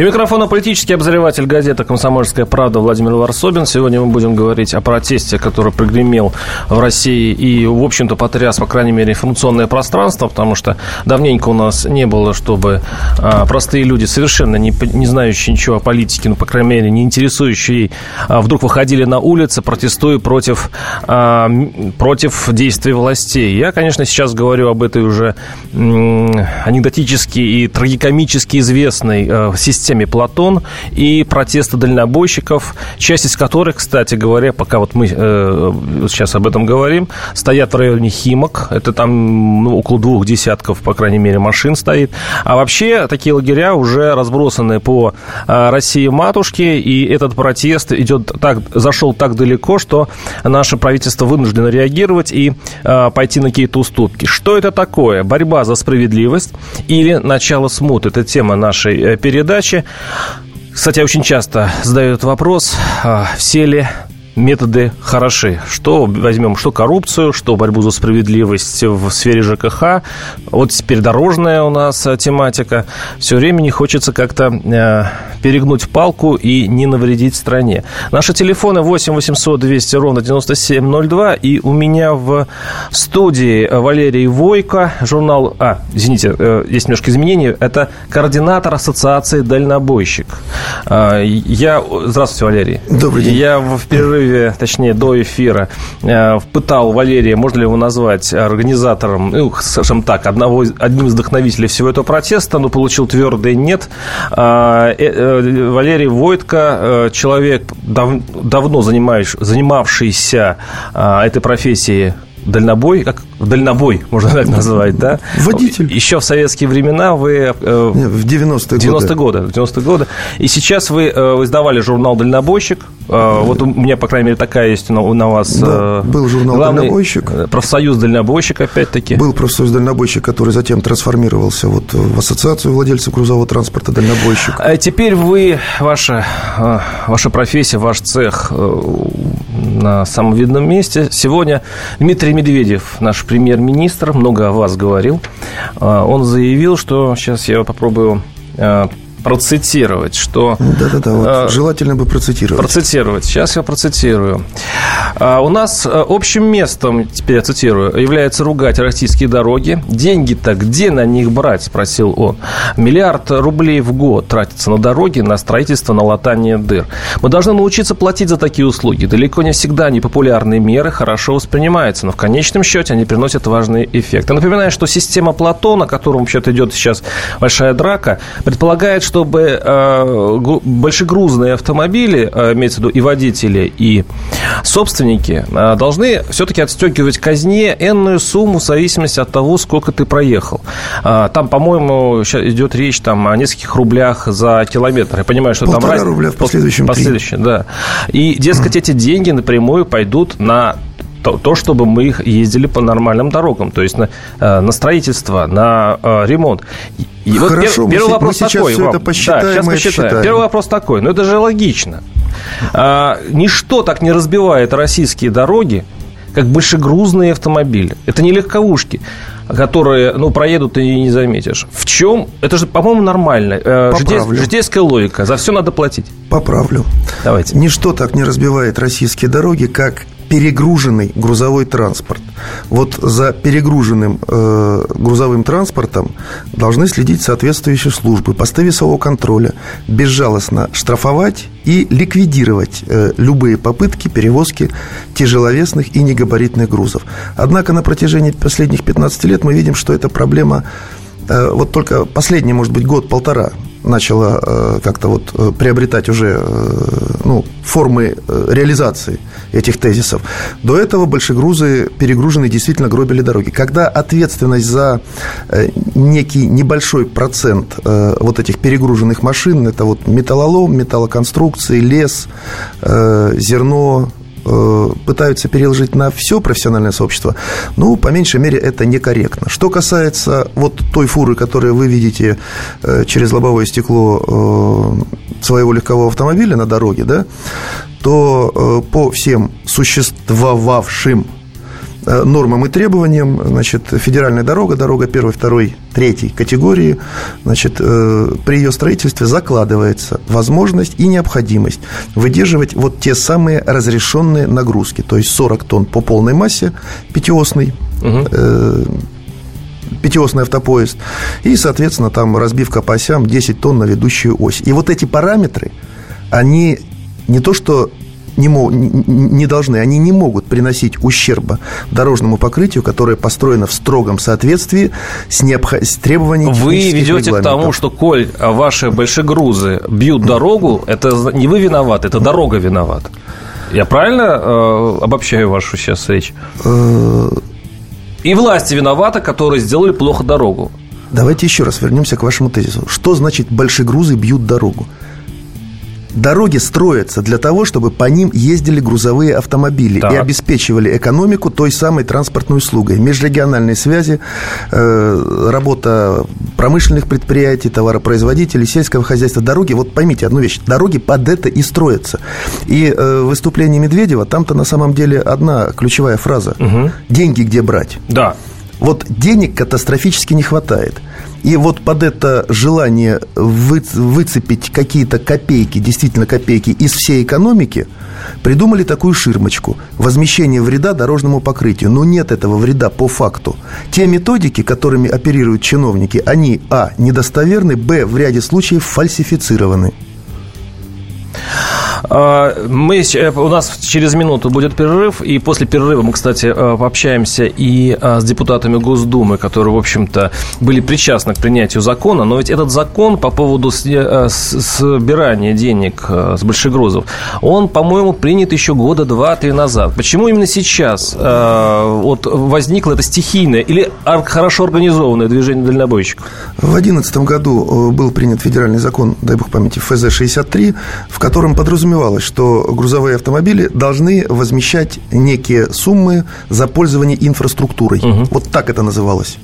И микрофона политический обозреватель газеты «Комсомольская правда» Владимир Варсобин. Сегодня мы будем говорить о протесте, который прогремел в России и, в общем-то, потряс, по крайней мере, информационное пространство, потому что давненько у нас не было, чтобы а, простые люди, совершенно не, не знающие ничего о политике, ну, по крайней мере, не интересующие, а, вдруг выходили на улицы, протестуя против, а, против действий властей. Я, конечно, сейчас говорю об этой уже м- анекдотически и трагикомически известной а, системе системе Платон и протесты дальнобойщиков, часть из которых, кстати говоря, пока вот мы э, сейчас об этом говорим, стоят в районе Химок. Это там ну, около двух десятков, по крайней мере, машин стоит. А вообще такие лагеря уже разбросаны по э, России матушке, и этот протест идет так, зашел так далеко, что наше правительство вынуждено реагировать и э, пойти на какие-то уступки. Что это такое? Борьба за справедливость или начало смут? Это тема нашей э, передачи. Кстати, очень часто задают вопрос, а, все ли методы хороши. Что возьмем, что коррупцию, что борьбу за справедливость в сфере ЖКХ. Вот теперь дорожная у нас э, тематика. Все время не хочется как-то э, перегнуть палку и не навредить стране. Наши телефоны 8 800 200 ровно 9702. И у меня в студии Валерий Войко, журнал... А, извините, э, есть немножко изменений. Это координатор Ассоциации «Дальнобойщик». Э, я... Здравствуйте, Валерий. Добрый день. Я в перерыве перерыве, точнее, до эфира, э, пытал Валерия, можно ли его назвать организатором, ну, скажем так, одного, одним из вдохновителей всего этого протеста, но получил твердое «нет». А, э, э, Валерий Войтко, человек, дав, давно занимавшийся а, этой профессией дальнобой, как в дальнобой, можно так назвать, да? Водитель. Еще в советские времена вы... Э, Нет, в 90-е 90 годы. 90 годы. И сейчас вы э, издавали журнал «Дальнобойщик». Э, вот у меня, по крайней мере, такая есть на, на вас... Да, был журнал главный, «Дальнобойщик». Профсоюз «Дальнобойщик», опять-таки. Был профсоюз «Дальнобойщик», который затем трансформировался вот в ассоциацию владельцев грузового транспорта «Дальнобойщик». А теперь вы, ваша, ваша профессия, ваш цех на самом видном месте. Сегодня Дмитрий Медведев, наш премьер-министр, много о вас говорил. А, он заявил, что сейчас я попробую а, процитировать, что... Да-да-да, вот э, желательно бы процитировать. Процитировать. Сейчас я процитирую. А, у нас э, общим местом, теперь я цитирую, является ругать российские дороги. Деньги-то где на них брать, спросил он. Миллиард рублей в год тратится на дороги, на строительство, на латание дыр. Мы должны научиться платить за такие услуги. Далеко не всегда непопулярные меры хорошо воспринимаются, но в конечном счете они приносят важный эффект. Я напоминаю, что система Платона, которому вообще-то идет сейчас большая драка, предполагает, чтобы э, большегрузные автомобили, э, имеется в виду и водители, и собственники, э, должны все-таки отстегивать казне энную сумму в зависимости от того, сколько ты проехал. Там, по-моему, сейчас идет речь там, о нескольких рублях за километр. Я понимаю, что Полтора там... Полтора рубля в последующем. Последующем, да. И, дескать, эти деньги напрямую пойдут на то, то, чтобы мы их ездили по нормальным дорогам, то есть на, э, на строительство, на э, ремонт. И Хорошо, вот пер, первый мы вопрос мы сейчас такой. Все вам. это посчитаем да, сейчас посчитаем. Первый вопрос такой. Ну, это же логично. А, ничто так не разбивает российские дороги, как большегрузные автомобили. Это не легковушки которые, ну, проедут и не заметишь. В чем? Это же, по-моему, нормально. Э, Поправлю. Житейская логика. За все надо платить. Поправлю. Давайте. Ничто так не разбивает российские дороги, как перегруженный грузовой транспорт. Вот за перегруженным э, грузовым транспортом должны следить соответствующие службы, посты весового контроля, безжалостно штрафовать и ликвидировать э, любые попытки перевозки тяжеловесных и негабаритных грузов. Однако на протяжении последних 15 лет мы видим, что эта проблема э, вот только последний, может быть, год-полтора начала э, как-то вот э, приобретать уже э, ну, формы реализации этих тезисов. До этого большегрузы перегруженные действительно гробили дороги. Когда ответственность за некий небольшой процент вот этих перегруженных машин, это вот металлолом, металлоконструкции, лес, зерно, пытаются переложить на все профессиональное сообщество, ну, по меньшей мере, это некорректно. Что касается вот той фуры, которую вы видите э, через лобовое стекло э, своего легкового автомобиля на дороге, да, то э, по всем существовавшим Э, нормам и требованиям, значит, федеральная дорога, дорога первой, второй, третьей категории, значит, э, при ее строительстве закладывается возможность и необходимость выдерживать вот те самые разрешенные нагрузки, то есть 40 тонн по полной массе пятиосный, угу пятиосный автопоезд, и, соответственно, там разбивка по осям 10 тонн на ведущую ось. И вот эти параметры, они не то что не, мог, не должны, они не могут приносить ущерба дорожному покрытию, которое построено в строгом соответствии с, необх... с требованиями Вы ведете к тому, что, коль ваши большегрузы бьют дорогу, это не вы виноваты, это дорога виновата. Я правильно э, обобщаю вашу сейчас речь? Э, И власти виноваты, которые сделали плохо дорогу. Давайте еще раз вернемся к вашему тезису. Что значит большегрузы бьют дорогу? Дороги строятся для того, чтобы по ним ездили грузовые автомобили так. и обеспечивали экономику той самой транспортной услугой. Межрегиональные связи, э, работа промышленных предприятий, товаропроизводителей, сельского хозяйства, дороги. Вот поймите одну вещь. Дороги под это и строятся. И э, выступление Медведева, там-то на самом деле одна ключевая фраза. Угу. Деньги где брать? Да. Вот денег катастрофически не хватает. И вот под это желание вы, выцепить какие-то копейки, действительно копейки из всей экономики, придумали такую ширмочку – возмещение вреда дорожному покрытию. Но нет этого вреда по факту. Те методики, которыми оперируют чиновники, они, а, недостоверны, б, в ряде случаев фальсифицированы. А, мы, э, у нас через минуту будет перерыв, и после перерыва мы, кстати, э, пообщаемся и а, с депутатами Госдумы, которые, в общем-то, были причастны к принятию закона, но ведь этот закон по поводу э, собирания денег с большегрузов, он, по-моему, принят еще года два-три назад. Почему именно сейчас вот возникло это стихийное или хорошо организованное движение дальнобойщиков? В 2011 году был принят федеральный закон, дай бог памяти, ФЗ-63, в котором подразумевается подразумевалось, что грузовые автомобили должны возмещать некие суммы за пользование инфраструктурой. Угу. Вот так это называлось.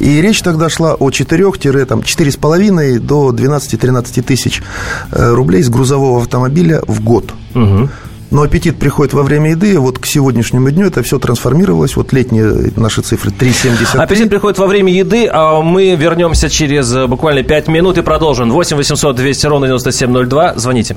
И речь тогда шла о 4-4,5 до 12-13 тысяч э, рублей с грузового автомобиля в год. Угу. Но аппетит приходит во время еды. Вот к сегодняшнему дню это все трансформировалось. Вот летние наши цифры 3,70. Аппетит приходит во время еды, а мы вернемся через э, буквально 5 минут и продолжим. 8 800 200 ровно 9702. Звоните.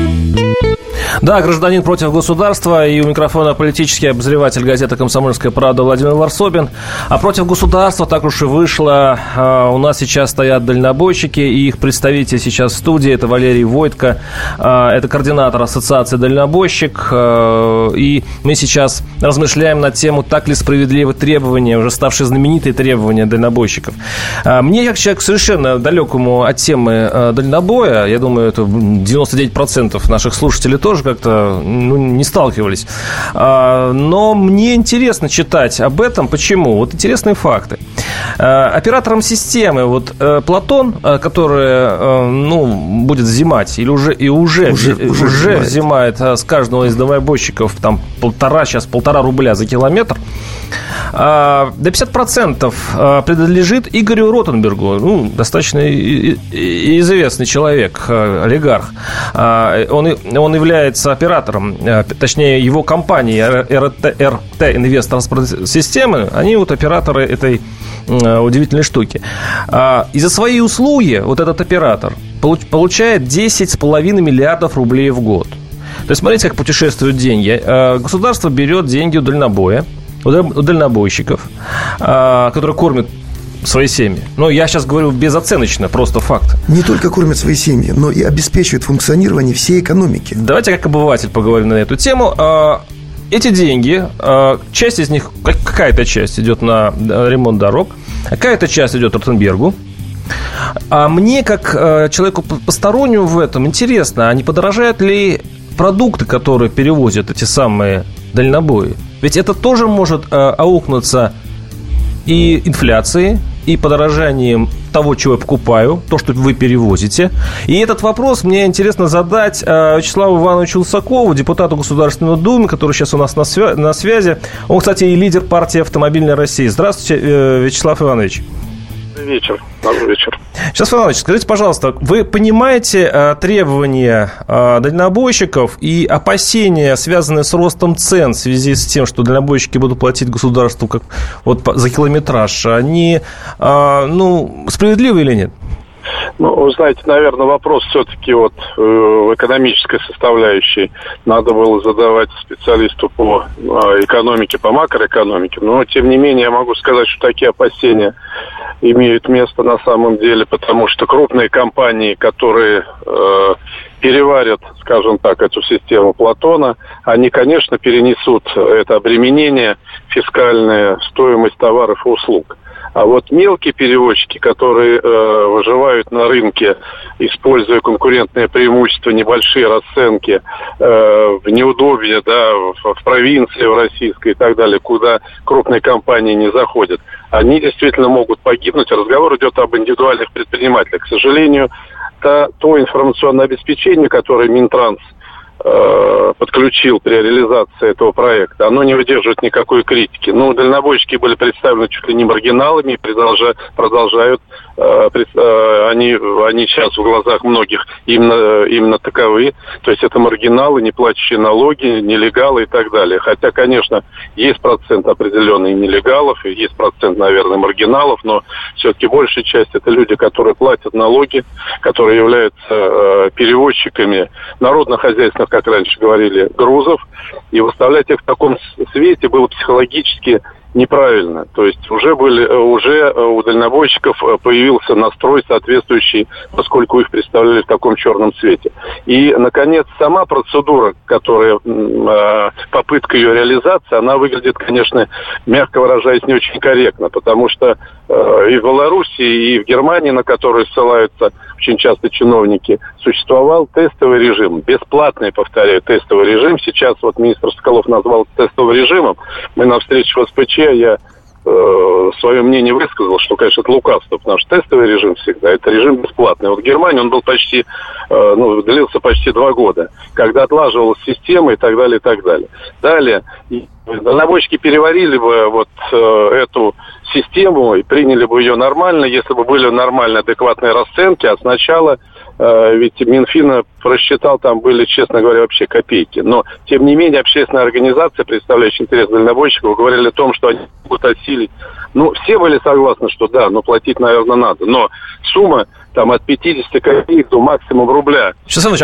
Да, гражданин против государства и у микрофона политический обозреватель газеты «Комсомольская правда» Владимир Варсобин. А против государства так уж и вышло. А, у нас сейчас стоят дальнобойщики, и их представитель сейчас в студии. Это Валерий Войтко, а, это координатор Ассоциации дальнобойщик. А, и мы сейчас размышляем на тему, так ли справедливы требования, уже ставшие знаменитые требования дальнобойщиков. Мне, как человек совершенно далекому от темы дальнобоя, я думаю, это 99% наших слушателей тоже как-то ну, не сталкивались. А, но мне интересно читать об этом. Почему? Вот интересные факты. А, оператором системы вот э, Платон, э, который э, ну, будет взимать или уже и уже уже, уже, уже взимает с каждого из дальнобойщиков там полтора сейчас полтора рубля за километр. А, до 50% принадлежит Игорю Ротенбергу, ну, достаточно известный человек, олигарх. Он, он является оператором, точнее, его компания РТ, РТ Инвест системы, они вот операторы этой удивительной штуки. А, и за свои услуги вот этот оператор получает 10,5 миллиардов рублей в год. То есть, смотрите, как путешествуют деньги. Государство берет деньги у дальнобоя, у дальнобойщиков, а, которые кормят свои семьи. Но я сейчас говорю безоценочно, просто факт. Не только кормят свои семьи, но и обеспечивают функционирование всей экономики. Давайте как обыватель поговорим на эту тему. А, эти деньги, а, часть из них, какая-то часть идет на ремонт дорог, какая-то часть идет Ротенбергу, а мне, как человеку постороннему в этом, интересно, а не подорожают ли продукты, которые перевозят эти самые дальнобои? Ведь это тоже может э, аукнуться и инфляцией, и подорожанием того, чего я покупаю, то, что вы перевозите. И этот вопрос мне интересно задать э, Вячеславу Ивановичу Лысакову, депутату Государственной Думы, который сейчас у нас на, свя- на связи. Он, кстати, и лидер партии «Автомобильной России». Здравствуйте, э, Вячеслав Иванович вечер. Добрый вечер. Сейчас, Иванович, скажите, пожалуйста, вы понимаете э, требования э, дальнобойщиков и опасения, связанные с ростом цен в связи с тем, что дальнобойщики будут платить государству как, вот, за километраж, они э, ну, справедливы или нет? Ну, вы знаете, наверное, вопрос все-таки вот э, в экономической составляющей надо было задавать специалисту по э, экономике, по макроэкономике. Но, тем не менее, я могу сказать, что такие опасения имеют место на самом деле, потому что крупные компании, которые э, переварят, скажем так, эту систему Платона, они, конечно, перенесут это обременение фискальное, стоимость товаров и услуг. А вот мелкие перевозчики, которые э, выживают на рынке, используя конкурентные преимущества, небольшие расценки, э, в неудобье, да, в, в провинции, в российской и так далее, куда крупные компании не заходят, они действительно могут погибнуть. Разговор идет об индивидуальных предпринимателях. К сожалению, то, то информационное обеспечение, которое Минтранс – подключил при реализации этого проекта, оно не выдерживает никакой критики. Ну, дальнобойщики были представлены чуть ли не маргиналами и продолжают, э, э, они, они сейчас в глазах многих именно, именно таковы. То есть это маргиналы, не платящие налоги, нелегалы и так далее. Хотя, конечно, есть процент определенный нелегалов, и есть процент, наверное, маргиналов, но все-таки большая часть это люди, которые платят налоги, которые являются перевозчиками народно-хозяйственных как раньше говорили, грузов, и выставлять их в таком свете было психологически неправильно. То есть уже были, э, уже э, у дальнобойщиков э, появился настрой соответствующий, поскольку их представляли в таком черном цвете. И, наконец, сама процедура, которая попытка ее реализации, она выглядит, конечно, мягко выражаясь, не очень корректно, потому что и в Беларуси, и в Германии, на которые ссылаются очень часто чиновники, существовал тестовый режим, бесплатный, повторяю, тестовый режим. Сейчас вот министр Соколов назвал тестовым режимом. Мы на встрече в СПЧ я свое мнение высказал, что, конечно, это лукавство, потому что тестовый режим всегда, это режим бесплатный. Вот в Германии он был почти, э, ну, длился почти два года, когда отлаживалась система и так далее, и так далее. Далее, дальнобойщики переварили бы вот э, эту систему и приняли бы ее нормально, если бы были нормальные, адекватные расценки, а сначала Э, ведь Минфина просчитал, там были, честно говоря, вообще копейки. Но, тем не менее, общественная организация, представляющая интерес дальнобойщиков, говорили о том, что они будут осилить. Ну, все были согласны, что да, но платить, наверное, надо. Но сумма там от 50 копеек до максимум рубля. Вячеслав Иванович,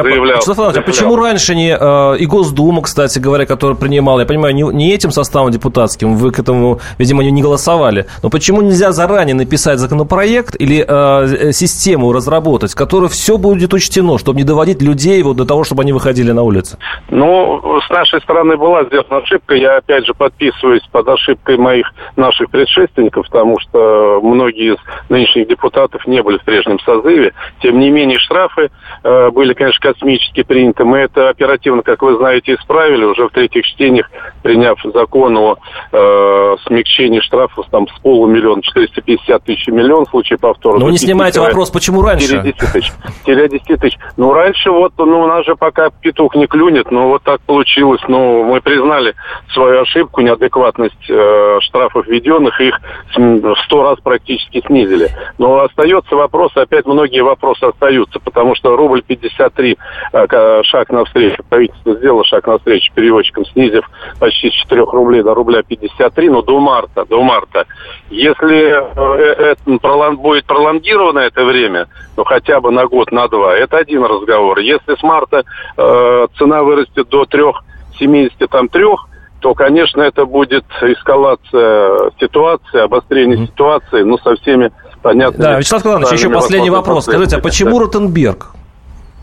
а, Иванович, а почему раньше не э, и Госдума, кстати говоря, которая принимала, я понимаю, не, не этим составом депутатским, вы к этому, видимо, не, не голосовали, но почему нельзя заранее написать законопроект или э, систему разработать, в которой все будет учтено, чтобы не доводить людей вот до того, чтобы они выходили на улицы? Ну, с нашей стороны была сделана ошибка, я опять же подписываюсь под ошибкой моих наших предшественников, потому что многие из нынешних депутатов не были в прежнем составе созыве. Тем не менее, штрафы э, были, конечно, космически приняты. Мы это оперативно, как вы знаете, исправили. Уже в третьих чтениях, приняв закон о э, смягчении штрафов там, с полумиллиона 450 тысяч миллион в случае повтора. Ну, не снимайте вопрос, почему раньше? 10 тысяч. 10 тысяч. Ну, раньше вот, ну, у нас же пока петух не клюнет, но вот так получилось. Ну, мы признали свою ошибку, неадекватность э, штрафов введенных, их в сто раз практически снизили. Но остается вопрос опять многие вопросы остаются, потому что рубль 53, э, шаг навстречу, правительство сделало шаг навстречу переводчикам, снизив почти с 4 рублей до рубля 53, но до марта, до марта. Если э, это будет пролонгировано это время, ну хотя бы на год, на два, это один разговор. Если с марта э, цена вырастет до 3,73, то, конечно, это будет эскалация ситуации, обострение mm-hmm. ситуации, ну, со всеми понятными... Да, Вячеслав Николаевич, еще последний вопрос. Скажите, а почему Ротенберг?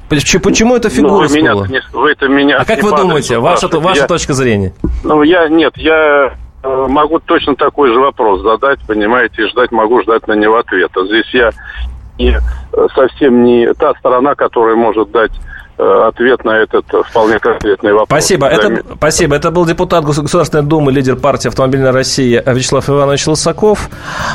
Почему эта фигура ну, вы меня, вы это меня А как вы думаете, ваша, ваша я, точка зрения? Ну, я, нет, я э, могу точно такой же вопрос задать, понимаете, и ждать могу ждать на него ответа. Здесь я не, э, совсем не та сторона, которая может дать ответ на этот вполне конкретный вопрос. Спасибо. Это, спасибо. Это был депутат Государственной Думы, лидер партии «Автомобильная Россия» Вячеслав Иванович Лысаков.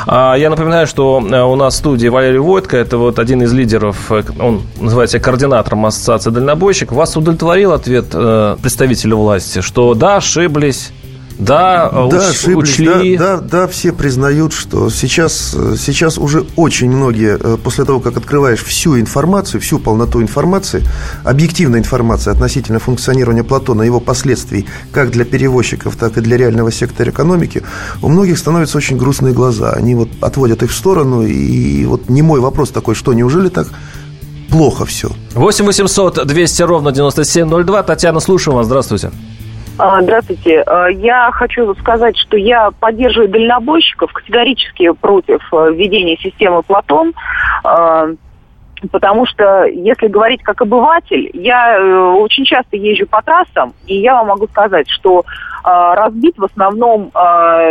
А, я напоминаю, что э, у нас в студии Валерий Войтко, это вот один из лидеров, э, он называется координатором Ассоциации дальнобойщиков. Вас удовлетворил ответ представителя власти, что да, ошиблись, да, да уч, ошиблись, учли. Да, да, да, все признают, что сейчас, сейчас уже очень многие, э, после того, как открываешь всю информацию, всю полноту информации, объективной информации относительно функционирования Платона, его последствий, как для перевозчиков, так и для реального сектора экономики, у многих становятся очень грустные глаза. Они вот отводят их в сторону, и вот не мой вопрос такой, что неужели так плохо все? 8 800 200 ровно 9702. Татьяна, слушаю вас. Здравствуйте. А, здравствуйте. А, я хочу сказать, что я поддерживаю дальнобойщиков категорически против а, введения системы Платон. Потому что, если говорить как обыватель, я э, очень часто езжу по трассам, и я вам могу сказать, что разбит в основном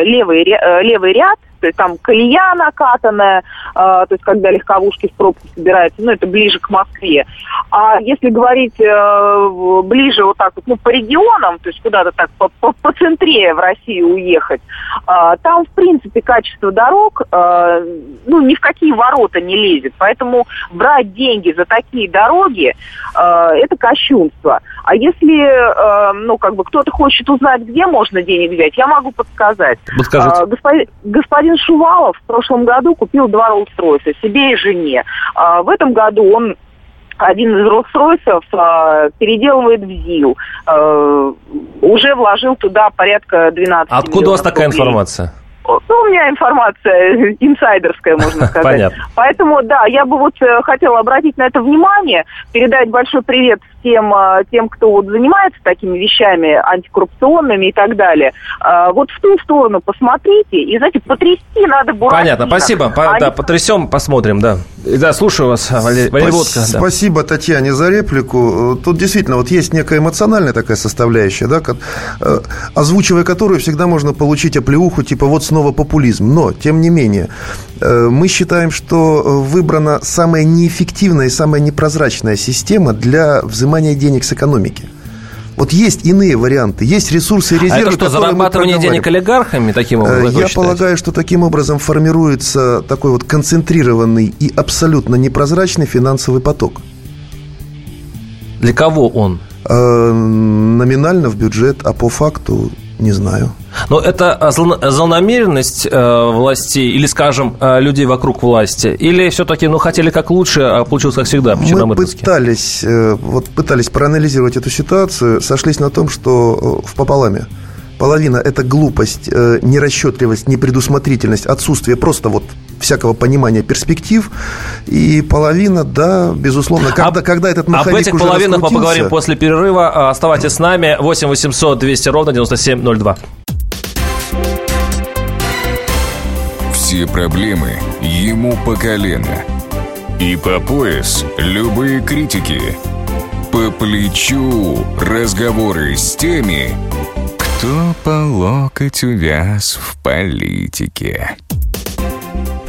левый, э, левый ряд, то есть там колея накатанная, э, то есть когда легковушки в пробку собираются, ну, это ближе к Москве. А если говорить э, ближе вот так вот, ну, по регионам, то есть куда-то так по, по, по центре в Россию уехать, э, там, в принципе, качество дорог, э, ну, ни в какие ворота не лезет. Поэтому брать деньги за такие дороги, это кощунство. А если, э, ну, как бы кто-то хочет узнать, где можно денег взять, я могу подсказать. Подскажите. Э, господин, господин Шувалов в прошлом году купил два Роллс-Ройса себе и жене. Э, в этом году он один из Роллс-Ройсов э, переделывает в ЗИЛ. Э, уже вложил туда порядка 12 Откуда у вас такая рублей. информация? Ну, у меня информация инсайдерская, можно сказать. Понятно. Поэтому, да, я бы вот э, хотела обратить на это внимание, передать большой привет всем э, тем, кто вот занимается такими вещами антикоррупционными и так далее. Э, вот в ту сторону посмотрите, и, знаете, потрясти надо Буратино. Понятно, спасибо. По, а да, потрясем, посмотрим, да. Да, слушаю вас, Валерий, Валерий Водка. Да. Спасибо, Татьяне, за реплику. Тут действительно вот есть некая эмоциональная такая составляющая, да, озвучивая которую всегда можно получить оплеуху, типа вот снова популизм. Но, тем не менее, э, мы считаем, что выбрана самая неэффективная и самая непрозрачная система для взимания денег с экономики. Вот есть иные варианты, есть ресурсы и резервы, а это что, зарабатывание денег олигархами таким образом? Я полагаю, что таким образом формируется такой вот концентрированный и абсолютно непрозрачный финансовый поток. Для кого он? Э, номинально в бюджет, а по факту не знаю. Но это злонамеренность э, властей или, скажем, э, людей вокруг власти? Или все-таки, ну, хотели как лучше, а получилось как всегда? Мы пытались, э, вот, пытались проанализировать эту ситуацию, сошлись на том, что в пополаме половина – это глупость, нерасчетливость, непредусмотрительность, отсутствие просто вот всякого понимания перспектив, и половина, да, безусловно, когда, об, когда этот маховик Об этих уже половинах мы поговорим после перерыва. Оставайтесь с нами. 8 800 200 ровно 9702. Все проблемы ему по колено. И по пояс любые критики. По плечу разговоры с теми, кто по локоть увяз в политике.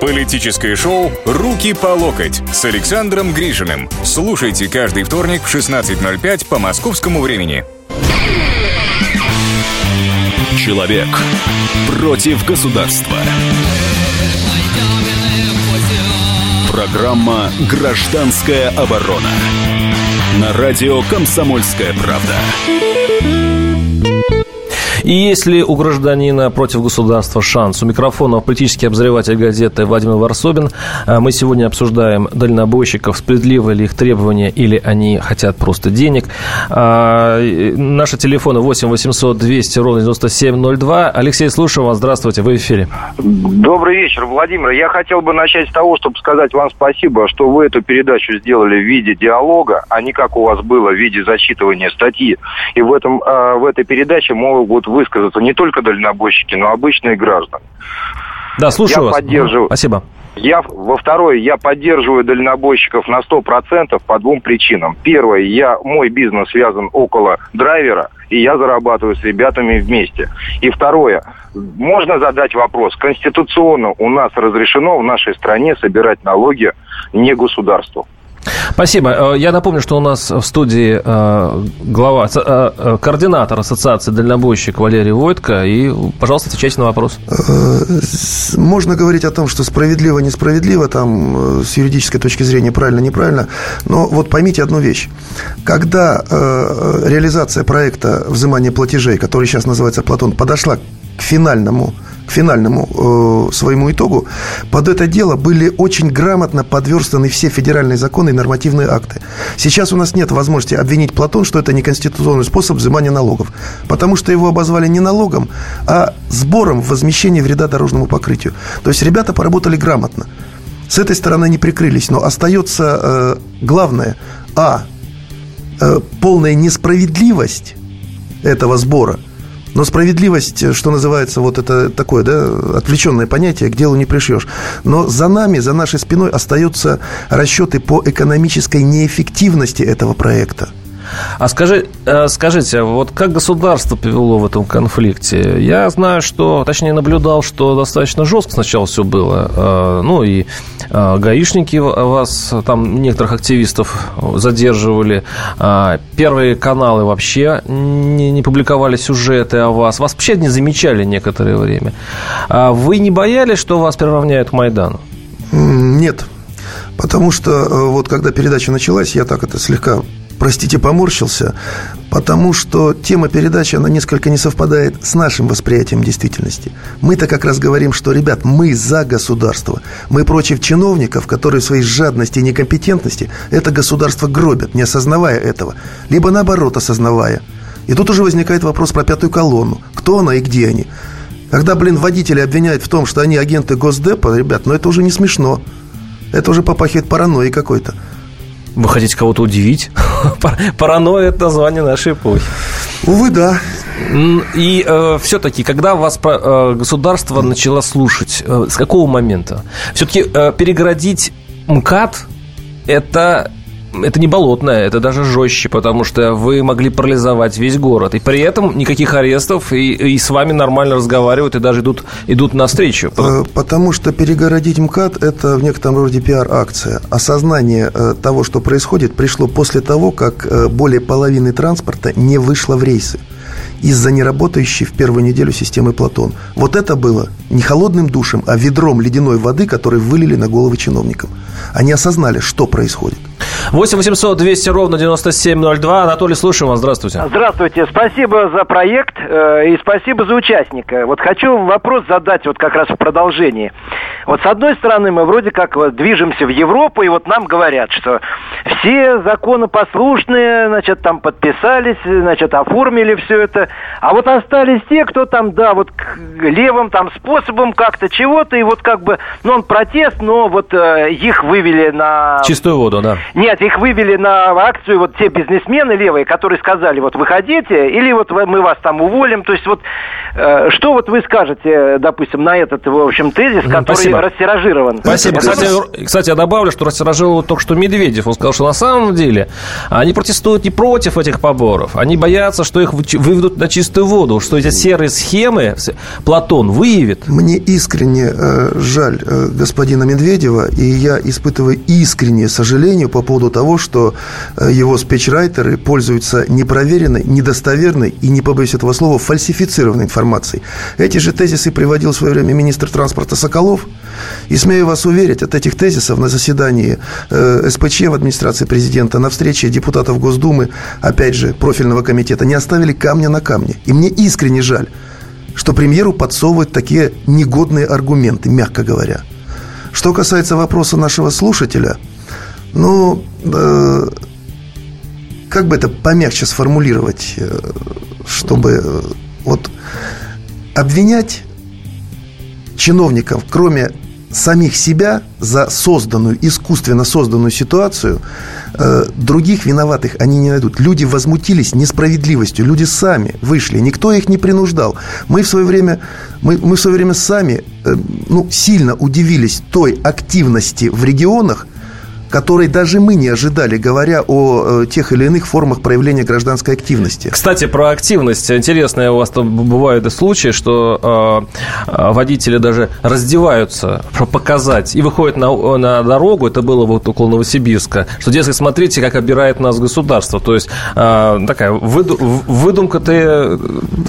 Политическое шоу «Руки по локоть» с Александром Гришиным. Слушайте каждый вторник в 16.05 по московскому времени. Человек против государства. Программа «Гражданская оборона». На радио «Комсомольская правда». И если у гражданина против государства шанс, у микрофона политический обозреватель газеты Владимир Варсобин, а мы сегодня обсуждаем дальнобойщиков, справедливы ли их требования или они хотят просто денег. А, наши телефоны 8 800 200 ровно 9702. Алексей, слушаю вас. Здравствуйте, вы в эфире. Добрый вечер, Владимир. Я хотел бы начать с того, чтобы сказать вам спасибо, что вы эту передачу сделали в виде диалога, а не как у вас было в виде зачитывания статьи. И в, этом, э, в этой передаче могут высказаться не только дальнобойщики, но и обычные граждане. Да, слушаю я вас. Поддерживаю. Спасибо. Я, во второе, я поддерживаю дальнобойщиков на 100% по двум причинам. Первое, я, мой бизнес связан около драйвера, и я зарабатываю с ребятами вместе. И второе, можно задать вопрос. Конституционно у нас разрешено в нашей стране собирать налоги не государству. Спасибо. Э, я напомню, что у нас в студии э, глава, э, координатор Ассоциации дальнобойщик Валерий Войтко. И, пожалуйста, отвечайте на вопрос. Можно говорить о том, что справедливо, несправедливо, там с юридической точки зрения правильно, неправильно. Но вот поймите одну вещь. Когда реализация проекта взимания платежей, который сейчас называется «Платон», подошла к финальному финальному э, своему итогу, под это дело были очень грамотно подверстаны все федеральные законы и нормативные акты. Сейчас у нас нет возможности обвинить Платон, что это неконституционный способ взимания налогов, потому что его обозвали не налогом, а сбором возмещения вреда дорожному покрытию. То есть ребята поработали грамотно. С этой стороны не прикрылись, но остается э, главное, а, э, полная несправедливость этого сбора – но справедливость, что называется, вот это такое, да, отвлеченное понятие, к делу не пришьешь. Но за нами, за нашей спиной остаются расчеты по экономической неэффективности этого проекта. А скажи, э, скажите, вот как государство повело в этом конфликте? Я знаю, что, точнее, наблюдал, что достаточно жестко сначала все было. Э, ну, и э, гаишники вас, там, некоторых активистов задерживали. Первые каналы вообще не, не публиковали сюжеты о вас. Вас вообще не замечали некоторое время. А вы не боялись, что вас приравняют к Майдану? Нет. Потому что вот когда передача началась, я так это слегка простите, поморщился, потому что тема передачи, она несколько не совпадает с нашим восприятием действительности. Мы-то как раз говорим, что, ребят, мы за государство. Мы против чиновников, которые в своей жадности и некомпетентности это государство гробят, не осознавая этого. Либо наоборот, осознавая. И тут уже возникает вопрос про пятую колонну. Кто она и где они? Когда, блин, водители обвиняют в том, что они агенты Госдепа, ребят, ну это уже не смешно. Это уже попахивает паранойей какой-то. Вы хотите кого-то удивить? Паранойя – это название нашей эпохи. Увы, да. И э, все-таки, когда вас э, государство начало слушать, э, с какого момента? Все-таки э, перегородить МКАД – это это не болотное, это даже жестче, потому что вы могли парализовать весь город. И при этом никаких арестов, и, и с вами нормально разговаривают, и даже идут, идут навстречу. Э, потому что перегородить МКАД – это в некотором роде пиар-акция. Осознание э, того, что происходит, пришло после того, как э, более половины транспорта не вышло в рейсы из-за неработающей в первую неделю системы Платон. Вот это было не холодным душем, а ведром ледяной воды, который вылили на головы чиновникам. Они осознали, что происходит. 8 800 200 ровно 9702. Анатолий, слушаем вас. Здравствуйте. Здравствуйте. Спасибо за проект э, и спасибо за участника. Вот хочу вопрос задать вот как раз в продолжении. Вот с одной стороны мы вроде как вот движемся в Европу, и вот нам говорят, что все законопослушные, значит, там подписались, значит, оформили все это. А вот остались те, кто там, да, вот левым там способом как-то чего-то, и вот как бы, ну, он протест, но вот э, их вывели на... Чистую воду, да. Нет, их вывели на акцию вот те бизнесмены левые, которые сказали, вот выходите, или вот мы вас там уволим. То есть вот э, что вот вы скажете, допустим, на этот, в общем, тезис, который Спасибо. растиражирован? Спасибо. Кстати, кстати, я добавлю, что растиражировал только что Медведев. Он сказал, что на самом деле они протестуют не против этих поборов, они боятся, что их выведут на чистую воду, что эти серые схемы Платон выявит. Мне искренне э, жаль э, господина Медведева, и я испытываю искреннее сожаление по поводу того, что э, его спичрайтеры пользуются непроверенной, недостоверной и, не побоюсь этого слова, фальсифицированной информацией. Эти же тезисы приводил в свое время министр транспорта Соколов – И смею вас уверить, от этих тезисов на заседании э, СПЧ в администрации президента, на встрече депутатов Госдумы, опять же, профильного комитета, не оставили камня на камне. И мне искренне жаль, что премьеру подсовывают такие негодные аргументы, мягко говоря. Что касается вопроса нашего слушателя, ну, э, как бы это помягче сформулировать, э, чтобы э, вот обвинять чиновников, кроме самих себя за созданную, искусственно созданную ситуацию, э, других виноватых они не найдут. Люди возмутились несправедливостью, люди сами вышли, никто их не принуждал. Мы в свое время, мы, мы в свое время сами э, ну, сильно удивились той активности в регионах, которой даже мы не ожидали, говоря о э, тех или иных формах проявления гражданской активности. Кстати, про активность. Интересные у вас там бывают и случаи, что э, водители даже раздеваются, чтобы показать, и выходят на, на дорогу, это было вот около Новосибирска, что, дескать, смотрите, как обирает нас государство. То есть э, такая выду, выдумка-то э,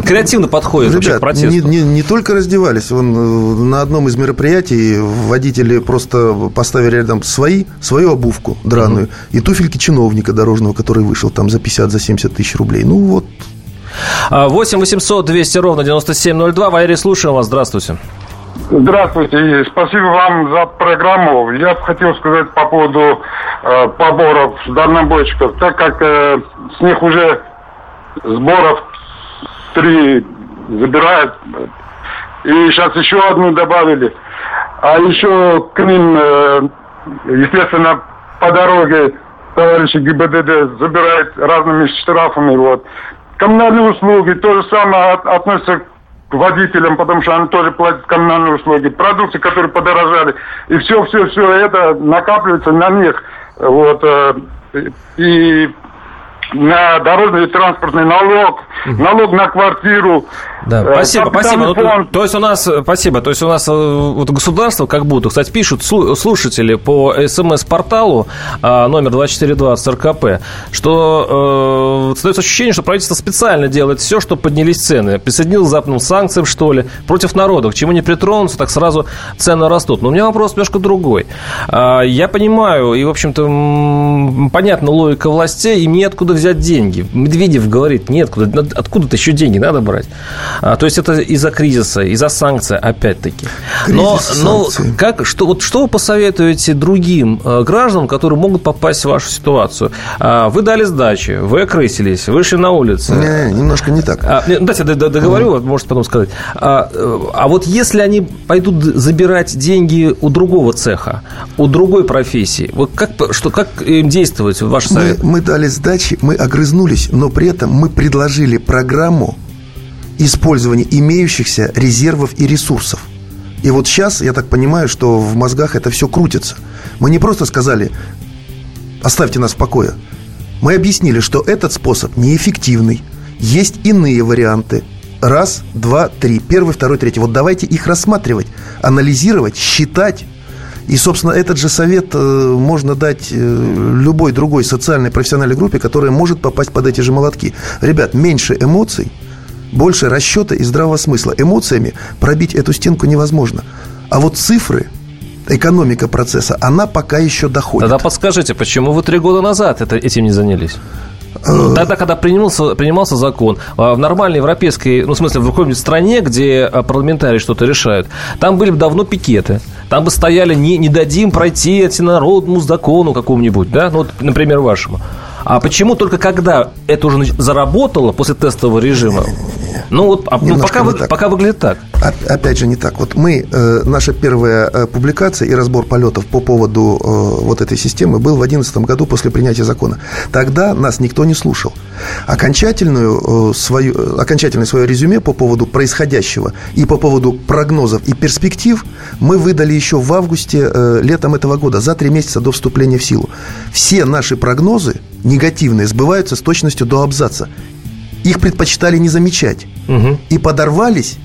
креативно подходит Ребят, вообще к. Не, не, не только раздевались, вон, э, на одном из мероприятий водители просто поставили рядом свои, свое обувку драную, угу. и туфельки чиновника дорожного, который вышел там за 50, за 70 тысяч рублей. Ну вот. 8 800 200 ровно 9702. Валерий, слушаем вас. Здравствуйте. Здравствуйте, и спасибо вам за программу. Я бы хотел сказать по поводу э, поборов дальнобойщиков, так как э, с них уже сборов три забирают, и сейчас еще одну добавили, а еще к ним э, естественно, по дороге товарищи ГИБДД забирают разными штрафами. Вот. Коммунальные услуги то же самое относятся к водителям, потому что они тоже платят коммунальные услуги. Продукты, которые подорожали. И все, все, все это накапливается на них. Вот. Э, и на дорожный транспортный налог, налог на квартиру. Да, э, спасибо, спасибо. Ну, фонд. то есть у нас, спасибо, то есть у нас э, вот государство как будто, кстати, пишут слушатели по СМС-порталу номер 2420 РКП, что э, создается ощущение, что правительство специально делает все, чтобы поднялись цены. Присоединил западным санкциям, что ли, против народа. К чему не притронуться, так сразу цены растут. Но у меня вопрос немножко другой. Я понимаю, и, в общем-то, понятна логика властей, им неоткуда взять деньги. Медведев говорит, нет, откуда-то еще деньги надо брать. А, то есть это из-за кризиса, из-за санкций, опять-таки. Но, но как, что, вот, что вы посоветуете другим э, гражданам, которые могут попасть в вашу ситуацию? А, вы дали сдачи, вы окрысились, вышли на улицу. Не, немножко не так. А, дайте договорю, mm. можете потом сказать. А, а вот если они пойдут забирать деньги у другого цеха, у другой профессии, вот как, что, как им действовать, ваш совет? Мы, мы дали сдачи, мы огрызнулись, но при этом мы предложили программу использования имеющихся резервов и ресурсов. И вот сейчас, я так понимаю, что в мозгах это все крутится. Мы не просто сказали, оставьте нас в покое. Мы объяснили, что этот способ неэффективный. Есть иные варианты. Раз, два, три. Первый, второй, третий. Вот давайте их рассматривать, анализировать, считать. И, собственно, этот же совет э, можно дать э, любой другой социальной профессиональной группе, которая может попасть под эти же молотки. Ребят, меньше эмоций – больше расчета и здравого смысла. Эмоциями пробить эту стенку невозможно. А вот цифры, экономика процесса, она пока еще доходит. Тогда подскажите, почему вы три года назад это, этим не занялись? Э, Тогда, когда принимался, принимался закон, а, в нормальной европейской, ну, в смысле, в какой-нибудь стране, где а, парламентарии что-то решают, там были бы давно пикеты. Там бы стояли, не, не дадим пройти антинародному закону какому-нибудь, да, ну, вот, например, вашему. А почему только когда это уже заработало после тестового режима? Ну вот, а, ну, пока, вы, пока выглядит так. Опять же, не так. Вот мы, э, наша первая э, публикация и разбор полетов по поводу э, вот этой системы был в 2011 году после принятия закона. Тогда нас никто не слушал. Окончательную э, свою, окончательное свое резюме по поводу происходящего и по поводу прогнозов и перспектив мы выдали еще в августе, э, летом этого года, за три месяца до вступления в силу. Все наши прогнозы негативные сбываются с точностью до абзаца. Их предпочитали не замечать. Угу. И подорвались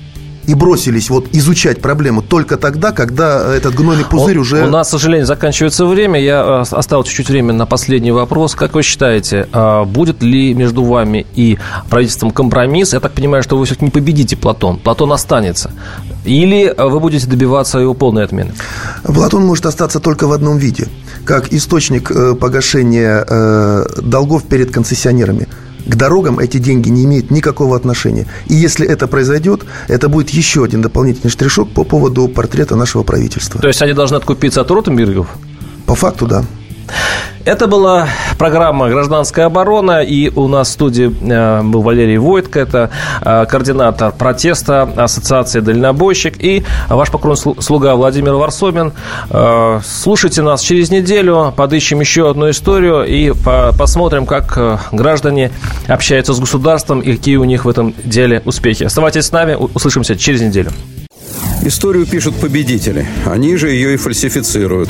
и бросились вот изучать проблему только тогда, когда этот гнойный пузырь у, уже... У нас, к сожалению, заканчивается время. Я э, оставил чуть-чуть времени на последний вопрос. Как вы считаете, э, будет ли между вами и правительством компромисс? Я так понимаю, что вы все-таки не победите Платон. Платон останется. Или вы будете добиваться его полной отмены? Платон может остаться только в одном виде. Как источник э, погашения долгов перед концессионерами к дорогам эти деньги не имеют никакого отношения. И если это произойдет, это будет еще один дополнительный штришок по поводу портрета нашего правительства. То есть они должны откупиться от Ротенбергов? По факту, да. Это была программа «Гражданская оборона», и у нас в студии э, был Валерий Войтко, это э, координатор протеста Ассоциации «Дальнобойщик», и ваш покровный слуга Владимир Варсобин. Э, слушайте нас через неделю, подыщем еще одну историю и посмотрим, как граждане общаются с государством и какие у них в этом деле успехи. Оставайтесь с нами, услышимся через неделю. Историю пишут победители, они же ее и фальсифицируют.